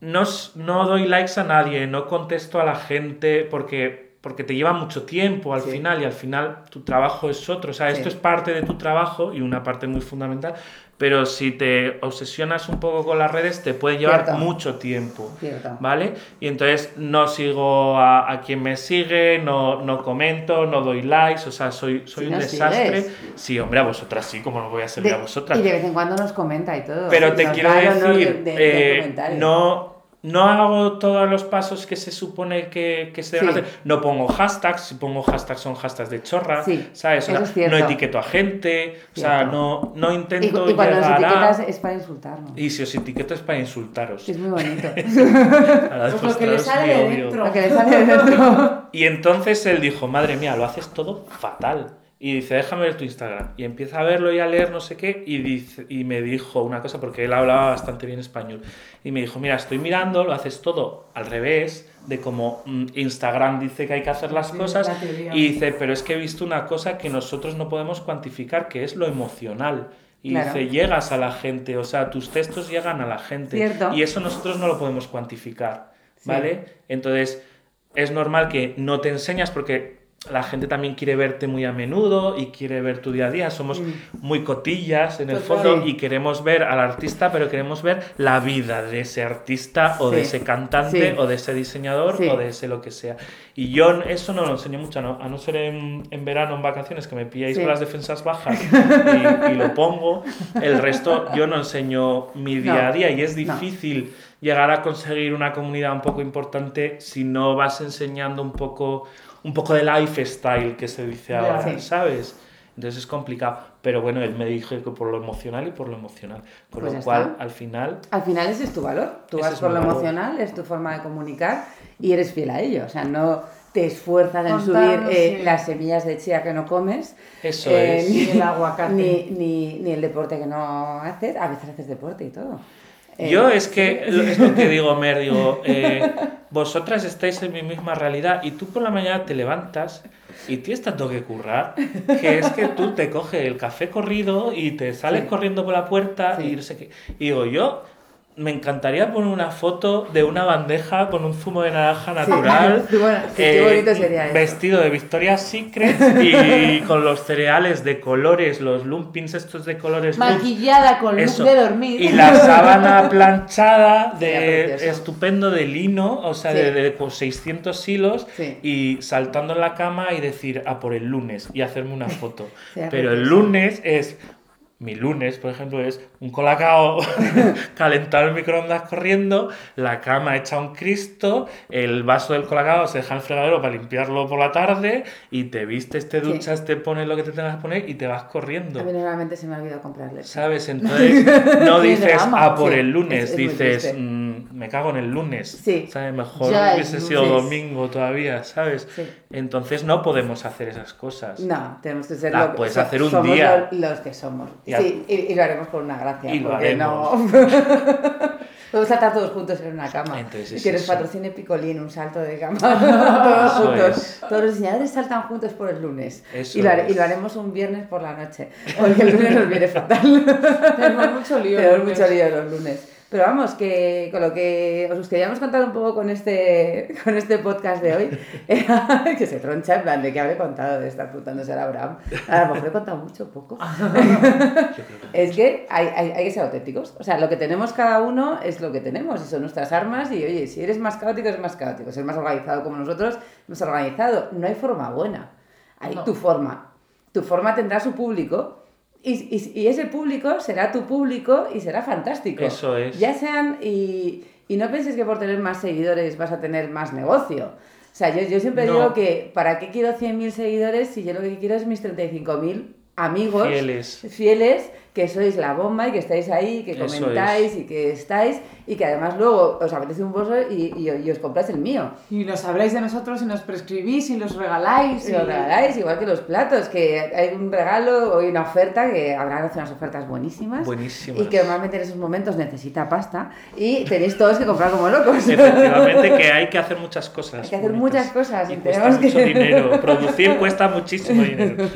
no, no doy likes a nadie, no contesto a la gente porque, porque te lleva mucho tiempo al Sí. final y al final tu trabajo es otro. O sea, esto es parte de tu trabajo y una parte muy fundamental, pero si te obsesionas un poco con las redes te puede llevar Cierto. mucho tiempo. Cierto. ¿Vale? Y entonces no sigo a, a quien me sigue, no, no comento, no doy likes, o sea, soy, soy un desastre. sigues. Sí, hombre, a vosotras sí, como no voy a seguir De- a vosotras. y de vez en cuando nos comenta y todo. Pero te quiero decir, de- de eh, no, no hago todos los pasos que se supone que, que se deben Sí. hacer. No pongo hashtags, si pongo hashtags son hashtags de chorra, Sí, ¿sabes? O eso sea, es cierto. no etiqueto a gente, o sea, no, no Y, intento y cuando nos llegar a- etiquetas es para insultarnos. Y si os etiqueto es para insultaros. Es muy bonito. Pues lo que le sale de dentro. Lo que le sale de dentro. Y entonces él dijo, madre mía, lo haces todo fatal. Y dice, déjame ver tu Instagram. Y empieza a verlo y a leer no sé qué. Y, dice, y me dijo una cosa, porque él hablaba bastante bien español. Y me dijo, mira, estoy mirando, lo haces todo al revés de como mm, Instagram dice que hay que hacer las Sí, cosas. la teoría. Y dice, pero es que he visto una cosa que nosotros no podemos cuantificar, que es lo emocional. Y Claro. dice, llegas a la gente, o sea, tus textos llegan a la gente. Cierto. Y eso nosotros no lo podemos cuantificar, Sí. ¿vale? Entonces, es normal que no te enseñas porque la gente también quiere verte muy a menudo y quiere ver tu día a día. Somos Mm. muy cotillas en el Total. fondo y queremos ver al artista, pero queremos ver la vida de ese artista o de ese cantante Sí. o de ese diseñador Sí. o de ese lo que sea. Y yo eso no lo enseño mucho, a no, a no ser en, en verano, en vacaciones, que me pilláis con las defensas bajas y, y lo pongo. El resto yo no enseño mi día No. a día y es No. difícil llegar a conseguir una comunidad un poco importante si no vas enseñando un poco, un poco de lifestyle que se dice ahora, Sí. ¿sabes? Entonces es complicado. Pero bueno, él me dijo que por lo emocional y por lo emocional. Con Pues lo cual, está. al final, Al final ese es tu valor. Tú vas por lo valor. emocional, es tu forma de comunicar y eres fiel a ello. O sea, no te esfuerzas en subir eh, sí. las semillas de chía que no comes. eso eh, es. ni, el aguacate. Ni, ni, ni el deporte que no haces. A veces haces deporte y todo. Eh, Yo es que es lo que digo, Mer, digo, eh, vosotras estáis en mi misma realidad y tú por la mañana te levantas y tienes tanto que currar que es que tú te coges el café corrido y te sales Sí. corriendo por la puerta Sí. y no sé qué. Y digo, yo me encantaría poner una foto de una bandeja con un zumo de naranja natural. Sí, bueno, sí, qué eh, bonito sería eso. Vestido de Victoria's Secret y con los cereales de colores, los lumpins estos de colores. loops. Maquillada con Eso. luz de dormir. Y la sábana planchada de estupendo de lino, o sea, Sí. de, de con 600 hilos, Sí. y saltando en la cama y decir, a por el lunes, y hacerme una foto. Pero el lunes es... Mi lunes, por ejemplo, es un colacao calentado en microondas corriendo, la cama hecha un Cristo, el vaso del colacao se deja en el fregadero para limpiarlo por la tarde y te vistes, te Sí. duchas, te pones lo que te tengas que poner y te vas corriendo. A mí normalmente se me ha olvidado comprarle. ¿Sabes? Entonces no dices drama. a por Sí, el lunes, es- es muy dices mm, me cago en el lunes. Sí. ¿Sabes? Mejor Ya hubiese es sido domingo todavía, ¿sabes? Sí. Entonces no podemos hacer esas cosas. No, tenemos que ser lo que puedes so- hacer un somos día. lo- los que somos. Y al- Sí, y, y lo haremos con una gracia. Y lo porque haremos. no. Podemos saltar todos juntos en una cama. Entonces y es tienes eso. patrocinio Picolín, un salto de cama. todos juntos. es. Todos los diseñadores saltan juntos por el lunes. Eso y, lo, y lo haremos un viernes por la noche. Porque el lunes nos viene fatal. Tenemos mucho lío. Tenemos mucho lío los lunes. Pero vamos, que con lo que os queríamos contar un poco con este, con este podcast de hoy, era que se troncha en plan de que habré contado de estar frutándose a Abraham. A lo mejor he contado mucho, poco. es que hay, hay, hay, que ser auténticos. O sea, lo que tenemos cada uno es lo que tenemos y son nuestras armas. Y oye, si eres más caótico, es más caótico. Si eres más organizado como nosotros, más organizado. No hay forma buena. Hay tu forma. Tu forma tendrá su público y, y, y, ese público será tu público y será fantástico. Eso es. Ya sean, y, y no penses que por tener más seguidores vas a tener más negocio. O sea, yo, yo siempre no. digo que, ¿para qué quiero 100.000 seguidores si yo lo que quiero es mis 35.000 amigos fieles. fieles que sois la bomba y que estáis ahí, que comentáis y que estáis y que además luego os apetece un bolso y, y, y, os compráis el mío. Y nos habláis de nosotros y nos prescribís y los regaláis. Y, y... los regaláis, igual que los platos, que hay un regalo o una oferta, que habrán unas ofertas buenísimas. Buenísimas. Y que normalmente en esos momentos necesita pasta y tenéis todos que comprar como locos. Efectivamente que hay que hacer muchas cosas. Hay que hacer bonitas. muchas cosas. Y tenemos cuesta que... mucho dinero. Producir cuesta muchísimo dinero.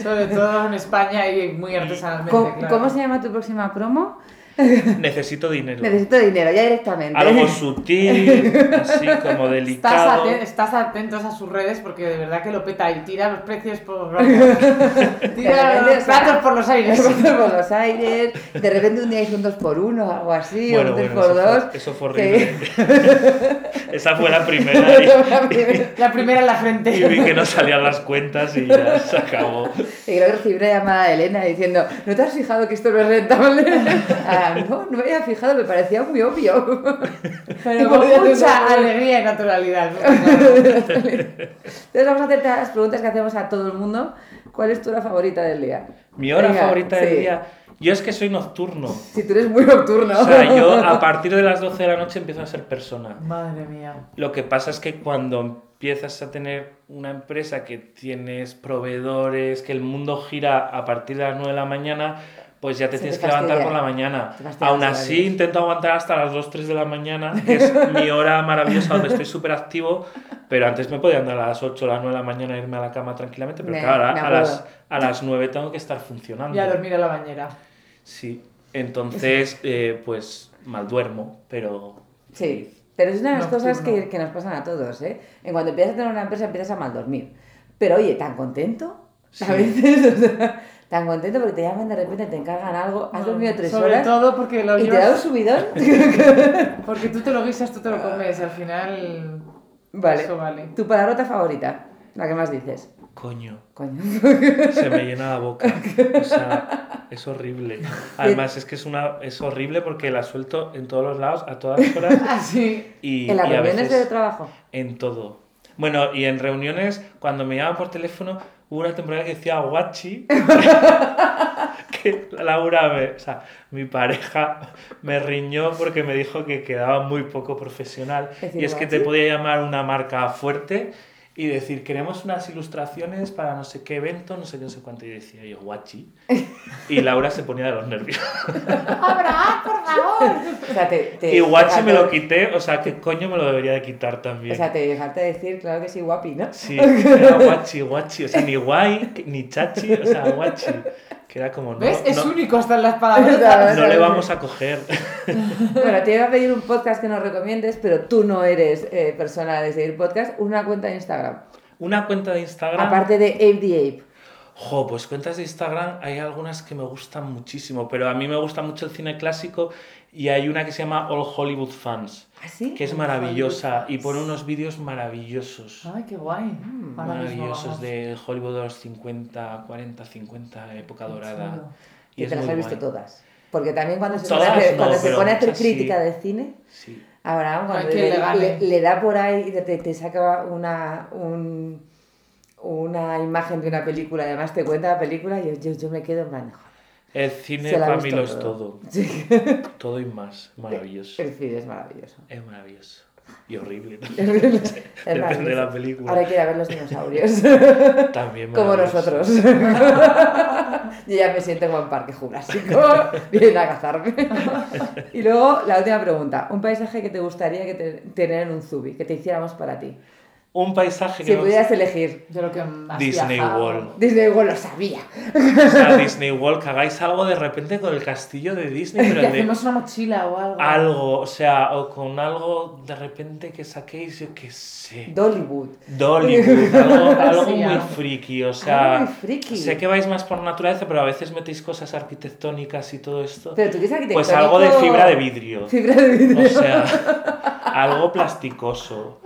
Sobre todo en España y muy artesanalmente. ¿Cómo, claro. ¿Cómo se llama tu próxima promo? Necesito dinero. Necesito dinero, ya directamente. Algo sutil, así como delicado. Estás, atent estás, atentos a sus redes porque de verdad que lo peta y tira los precios por tira los platos por los aires. por los aires. De repente un día hizo un 2 por 1 o algo así, bueno, o un 3 bueno, por 2 eso, fue, eso fue horrible. Que... Esa fue la primera. Y... la, primera la primera en la frente. Y vi que no salían las cuentas y ya se acabó. Y luego recibí una llamada de Elena diciendo, ¿no te has fijado que esto no es rentable? No, no me había fijado, me parecía muy obvio. Pero con mucha alegría y naturalidad. ¿no? Entonces vamos a hacerte las preguntas que hacemos a todo el mundo. ¿Cuál es tu hora favorita del día? Mi hora Venga, favorita del día. Yo es que soy nocturno. Si tú eres muy nocturno. O sea, yo a partir de las 12 de la noche empiezo a ser persona. Madre mía. Lo que pasa es que cuando empiezas a tener una empresa que tienes proveedores, que el mundo gira a partir de las 9 de la mañana, pues ya te Se tienes te que levantar por la mañana. Aún así, intento aguantar hasta las 2, 3 de la mañana, que es mi hora maravillosa donde estoy súper activo, pero antes me podía andar a las 8 o las 9 de la mañana e irme a la cama tranquilamente, pero Me- claro, me a, las, a las 9 tengo que estar funcionando. Y a dormir a la bañera. Sí, entonces, eh, pues mal duermo, pero... Sí, pero es una de las cosas que, que nos pasan a todos, ¿eh? En cuanto empiezas a tener una empresa empiezas a mal dormir. Pero oye, tan contento, Sí. a veces, o sea, tan contento porque te llaman de repente, te encargan algo, has dormido tres Sobre horas todo porque lo y te da un subidón. Porque tú te lo guisas, tú te lo comes. Al final... vale. Eso vale. Tu palabrota favorita, la que más dices. Coño, Coño. se me llena la boca. O sea, es horrible. Además, es que es, una, es horrible porque la suelto en todos los lados, a todas horas Así. y, en las reuniones de trabajo. en todo. Bueno, y en reuniones, cuando me llaman por teléfono, hubo una temporada que decía guachi. que Laura, me, o sea, mi pareja me riñó porque me dijo que quedaba muy poco profesional. Y es que te podía llamar una marca fuerte y decir, queremos unas ilustraciones para no sé qué evento, no sé qué, no sé cuánto. Y decía yo, guachi. Y Laura se ponía de los nervios. ¡Abraham, por favor! O sea, te, te, Y guachi me lo quité, o sea, ¿qué coño me lo debería de quitar también? O sea, te falta decir, claro que sí, guapi, ¿no? Sí, era guachi, guachi, o sea, ni guay, ni chachi, o sea, guachi. Que era como, no, ¿Ves? Es no, único hasta en las palabras. no le vamos a coger. Bueno, te iba a pedir un podcast que nos recomiendes, pero tú no eres eh, persona de seguir podcast, una cuenta de Instagram. Una cuenta de Instagram. Aparte de Ape the Ape. Jo, pues cuentas de Instagram hay algunas que me gustan muchísimo, pero a mí me gusta mucho el cine clásico y hay una que se llama All Hollywood Fans, ¿Ah, sí? que es maravillosa y pone unos vídeos maravillosos. Ay, qué guay. Mm, Ahora Maravillosos de Hollywood de los 50, 40, 50, época Qué dorada. Y Y te las has visto guay. todas. Porque también cuando se Todas pone a hacer, no, cuando se pone a hacer muchas sí. crítica de cine, Sí. Abraham, cuando Ay, le, le- le da por ahí y te, te saca una, un- una imagen de una película, además te cuenta la película, y yo, yo, yo me quedo en plan. El cine para mí lo es todo. todo. Sí. Todo y más. Maravilloso. El cine es maravilloso. Es maravilloso. Y horrible. Es Depende de la película. Ahora hay que ir a ver los dinosaurios. También Como nosotros. Yo ya me siento como en parque jurásico. Vienen a cazarme. Y luego, la última pregunta. Un paisaje que te gustaría que te- tener en un zubi, que te hiciéramos para ti. Un paisaje que Si me pudieras elegir. De lo que has Disney viajado. World. Disney World lo sabía. O sea, Disney World, que hagáis algo de repente con el castillo de Disney, pero Que de hacemos una mochila o algo. algo, o sea, o con algo de repente que saquéis, yo qué sé. Dollywood. Dollywood, algo, algo Sí, muy friki, o sea, Algo muy friki. sé que vais más por naturaleza, pero a veces metéis cosas arquitectónicas y todo esto. Pero tú quieres arquitectónico. Pues algo de fibra de vidrio. Fibra de vidrio. O sea, algo plasticoso.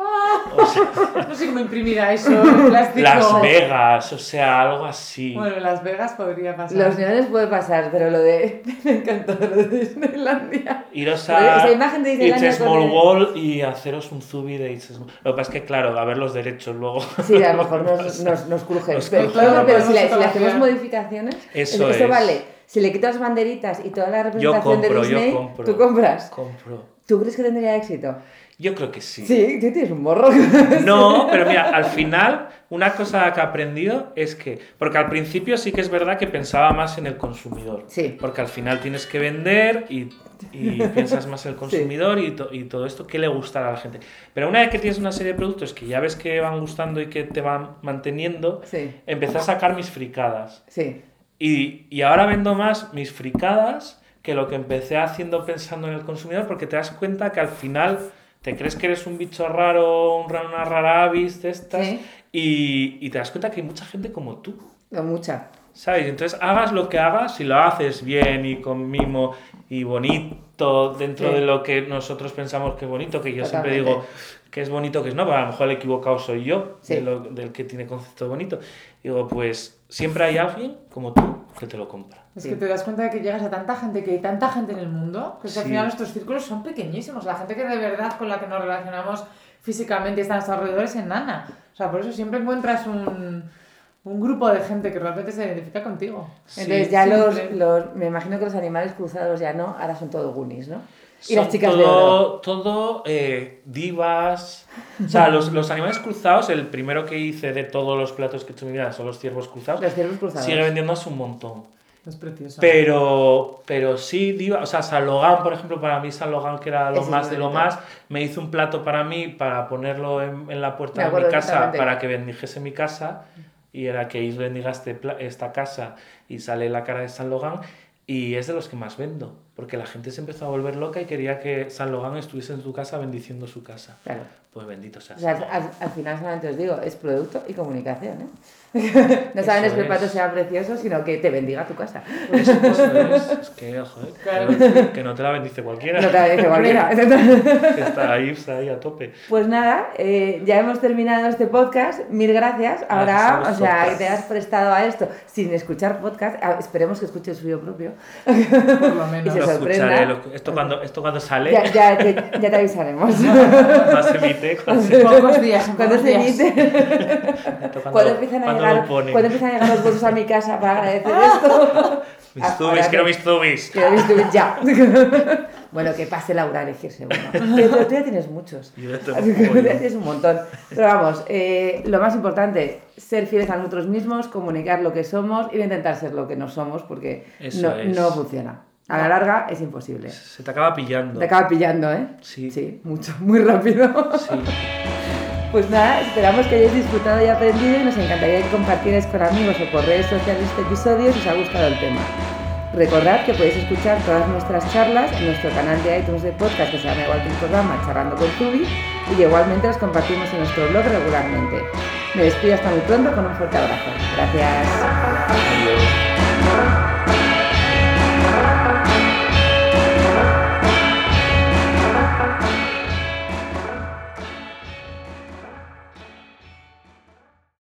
O sea, No sé cómo imprimir a eso en plástico. Las Vegas, o sea, algo así. Bueno, en Las Vegas podría pasar. Los neones puede pasar, pero lo de. Me encantó lo de Disneylandia. Iros a esa imagen de Disneylandia It's a Small el- Wall y haceros un zubi de It's a Small Lo que pasa es que, claro, a ver los derechos luego. Sí, a lo mejor nos, nos, nos cruje. Nos pero, Claro, pero si, le, si le hacemos modificaciones, Eso es. vale. Si le quitas banderitas y toda la Yo representación compro, de Disney, yo compro. ¿tú compras? Compro. ¿Tú crees que tendría éxito? Yo creo que sí. Sí, tú tienes un morro. No, pero mira, al final, una cosa que he aprendido es que, porque al principio sí que es verdad que pensaba más en el consumidor. Sí. Porque al final tienes que vender y, y piensas más en el consumidor y, to- y todo esto que le gustará a la gente. Pero una vez que tienes una serie de productos que ya ves que van gustando y que te van manteniendo, Sí, empecé a sacar mis fricadas. sí. Y, y ahora vendo más mis fricadas que lo que empecé haciendo pensando en el consumidor, porque te das cuenta que al final te crees que eres un bicho raro, un ra- una rara avis de estas, y, y te das cuenta que hay mucha gente como tú. No, mucha. ¿Sabes? Entonces, hagas lo que hagas, si lo haces bien y con mimo y bonito dentro Sí. de lo que nosotros pensamos que es bonito, que yo siempre digo que es bonito, que es no, pero a lo mejor el equivocado soy yo, Sí. de lo- del que tiene concepto bonito. Digo, pues siempre hay alguien como tú que te lo compra. Es Sí. que te das cuenta de que llegas a tanta gente, que hay tanta gente en el mundo, que es que al final nuestros círculos son pequeñísimos. La gente que de verdad con la que nos relacionamos físicamente y está a nuestro alrededor es enana. O sea, por eso siempre encuentras un, un grupo de gente que realmente se identifica contigo. Entonces ya los, los... Me imagino que los animales cruzados ya no, ahora son todo Goonies, ¿no? Y Son las chicas de oro. todo, todo eh, divas. O sea, los, los animales cruzados, el primero que hice de todos los platos que he hecho en mi vida son los ciervos cruzados. Los ciervos cruzados. Sigue vendiéndose un montón. Es precioso. Pero, pero sí, diva, o sea, San Logan, por ejemplo, para mí San Logan, que era lo Ese más de lo más, me hizo un plato para mí, para ponerlo en, en la puerta de mi casa, para que bendijese mi casa, y era que bendiga este esta casa, y sale la cara de San Logan, y es de los que más vendo, porque la gente se empezó a volver loca y quería que San Logan estuviese en su casa bendiciendo su casa. Claro. Pues bendito sea. O sea, San al, Logan. al final solamente os digo, es producto y comunicación, ¿eh? no saben es que el plato es. sea precioso, sino que te bendiga tu casa. Pues eso es, es que, joder, Claro. que- que no te la bendice cualquiera, No te la dice cualquiera. que está ahí, está ahí a tope. Pues nada, eh, ya hemos terminado este podcast. Mil gracias. Ahora, Gracias a o sea, que vosotros. te has prestado a esto sin escuchar podcast. Ah, esperemos que escuche el suyo propio. por lo Y menos. Se sorprenda. escucharé, lo- esto, cuando, esto cuando sale, Ya, ya, ya, ya te avisaremos. más emite, cuando, se- Pocos días, Cuando se emite, cuando, empiezan a llegar, cuando empiezan a llegar los bolsos a mi casa para agradecer esto. Mis Ah, zubis, ahora quiero que- mis zubis. Quiero mis tubis ya. bueno, que pase Laura a elegirse uno. Pero tú ya tienes muchos. Yo ya tengo Así que un pollo. ya tienes un montón. Pero vamos, eh, lo más importante, ser fieles a nosotros mismos, comunicar lo que somos y no intentar ser lo que no somos porque no, no funciona. A la larga es imposible. Se te acaba pillando. Te acaba pillando, ¿eh? Sí. Sí, mucho, muy rápido. Sí. Pues nada, esperamos que hayáis disfrutado y aprendido y nos encantaría que compartierais con amigos o por redes sociales este episodio si os ha gustado el tema. Recordad que podéis escuchar todas nuestras charlas en nuestro canal de iTunes de podcast que se llama igual que el programa Charlando con Tubi y igualmente las compartimos en nuestro blog regularmente. Me despido hasta muy pronto con un fuerte abrazo. Gracias.